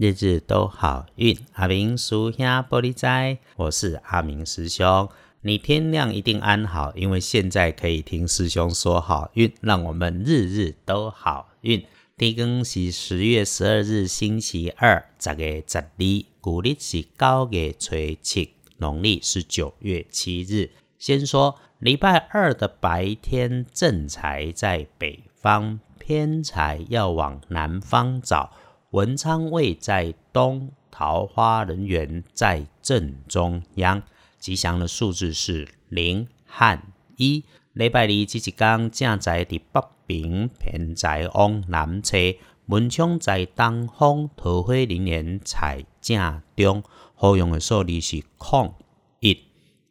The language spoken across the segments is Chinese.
日日都好运。阿明叔兄玻璃仔，我是阿明师兄。你天亮一定安好，因为现在可以听师兄说好运，让我们日日都好运。地更是十月十二日星期二，十月十二，古历是九月初七，农历是九月七日。先说礼拜二的白天，正财在北方，偏财要往南方找。文昌位在东，桃花人缘在正中央。吉祥的数字是零和一。礼拜二这一天，正在伫北边，偏在往南侧。文昌在东方，桃花人缘在正中。好用的数字是空一。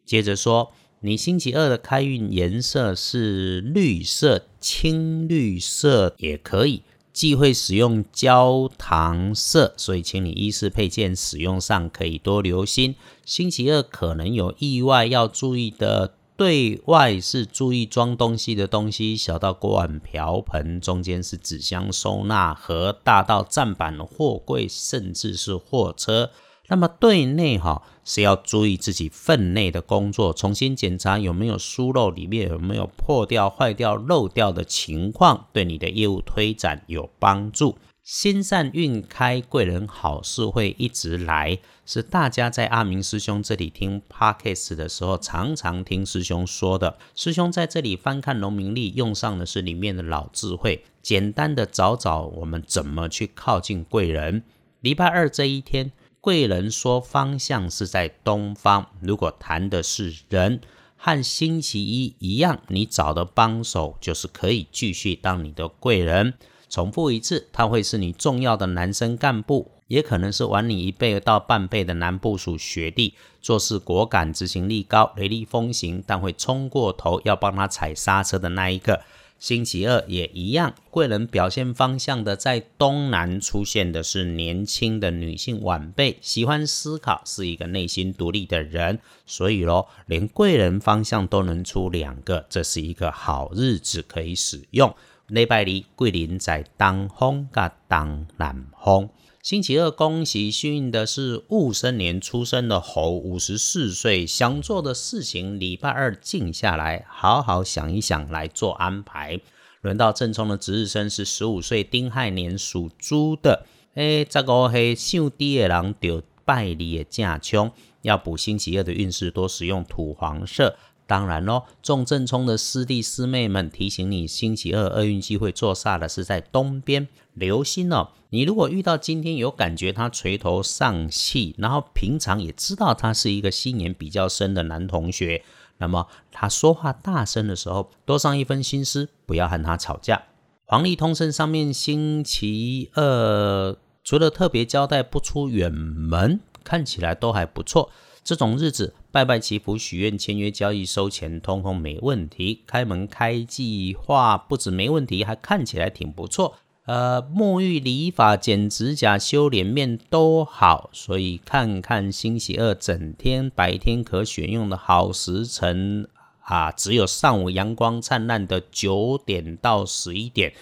接着说，你星期二的开运颜色是绿色，青绿色也可以。忌讳使用焦糖色，所以请你衣饰配件使用上可以多留心。星期二可能有意外要注意的，对外是注意装东西的东西，小到锅碗瓢盆，中间是纸箱收纳盒，大到站板货柜，甚至是货车。那么对内哈是要注意自己分内的工作，重新检查有没有疏漏，里面有没有破掉、坏掉、漏掉的情况，对你的业务推展有帮助。心善运开，贵人好事会一直来，是大家在阿明师兄这里听 podcast 的时候，常常听师兄说的。师兄在这里翻看农民历，用上的是里面的老智慧，简单的找找我们怎么去靠近贵人。礼拜二这一天。贵人说方向是在东方。如果谈的是人，和星期一一样，你找的帮手就是可以继续当你的贵人。重复一次，他会是你重要的男生干部，也可能是晚你一辈到半辈的男部属学弟。做事果敢，执行力高，雷厉风行，但会冲过头，要帮他踩刹车的那一个。星期二也一样，贵人表现方向的在东南出现的是年轻的女性晚辈，喜欢思考，是一个内心独立的人，所以咯，连贵人方向都能出两个，这是一个好日子可以使用。礼拜二桂林在东风甲东南风。星期二，恭喜幸运的是戊申年出生的猴，五十四岁，想做的事情，礼拜二静下来，好好想一想来做安排。轮到正冲的值日生是十五岁丁亥年属猪的，诶，这个黑姓低的人就拜礼的正冲，要补星期二的运势，多使用土黄色。当然咯，中正冲的师弟师妹们提醒你，星期二厄运机会坐煞的是在东边，留心哦。你如果遇到今天有感觉他垂头丧气，然后平常也知道他是一个心眼比较深的男同学，那么他说话大声的时候，多上一分心思，不要和他吵架。黄历通胜上面星期二除了特别交代不出远门，看起来都还不错。这种日子，拜拜祈福、许愿、签约、交易、收钱，通通没问题。开门开计划不止没问题，还看起来挺不错。呃，沐浴、理发、剪指甲、修脸面都好，所以看看星期二整天白天可选用的好时辰啊，只有上午阳光灿烂的九点到十一点，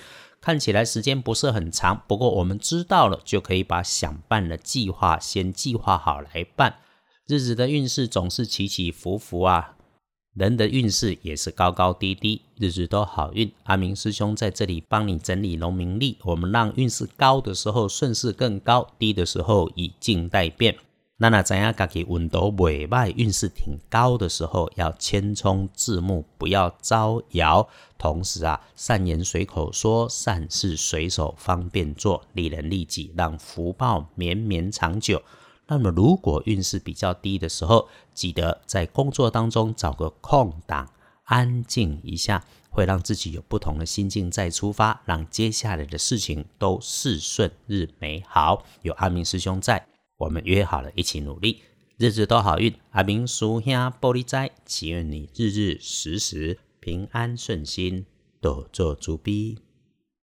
看起来时间不是很长。不过我们知道了，就可以把想办的计划先计划好来办。日子的运势总是起起伏伏啊，人的运势也是高高低低，日子都好运。阿明师兄在这里帮你整理农民历，我们让运势高的时候顺势更高，低的时候以静待变。那那怎样家己运都未歹，运势挺高的时候要谦冲自牧，不要招摇。同时啊，善言随口说，善事随手方便做，利人利己，让福报绵绵长久。那么，如果运势比较低的时候，记得在工作当中找个空档，安静一下，会让自己有不同的心境再出发，让接下来的事情都事顺日美好。有阿明师兄在，我们约好了一起努力，日日都好运。阿明叔兄玻璃斋，祈愿你日日时时平安顺心，多做主逼。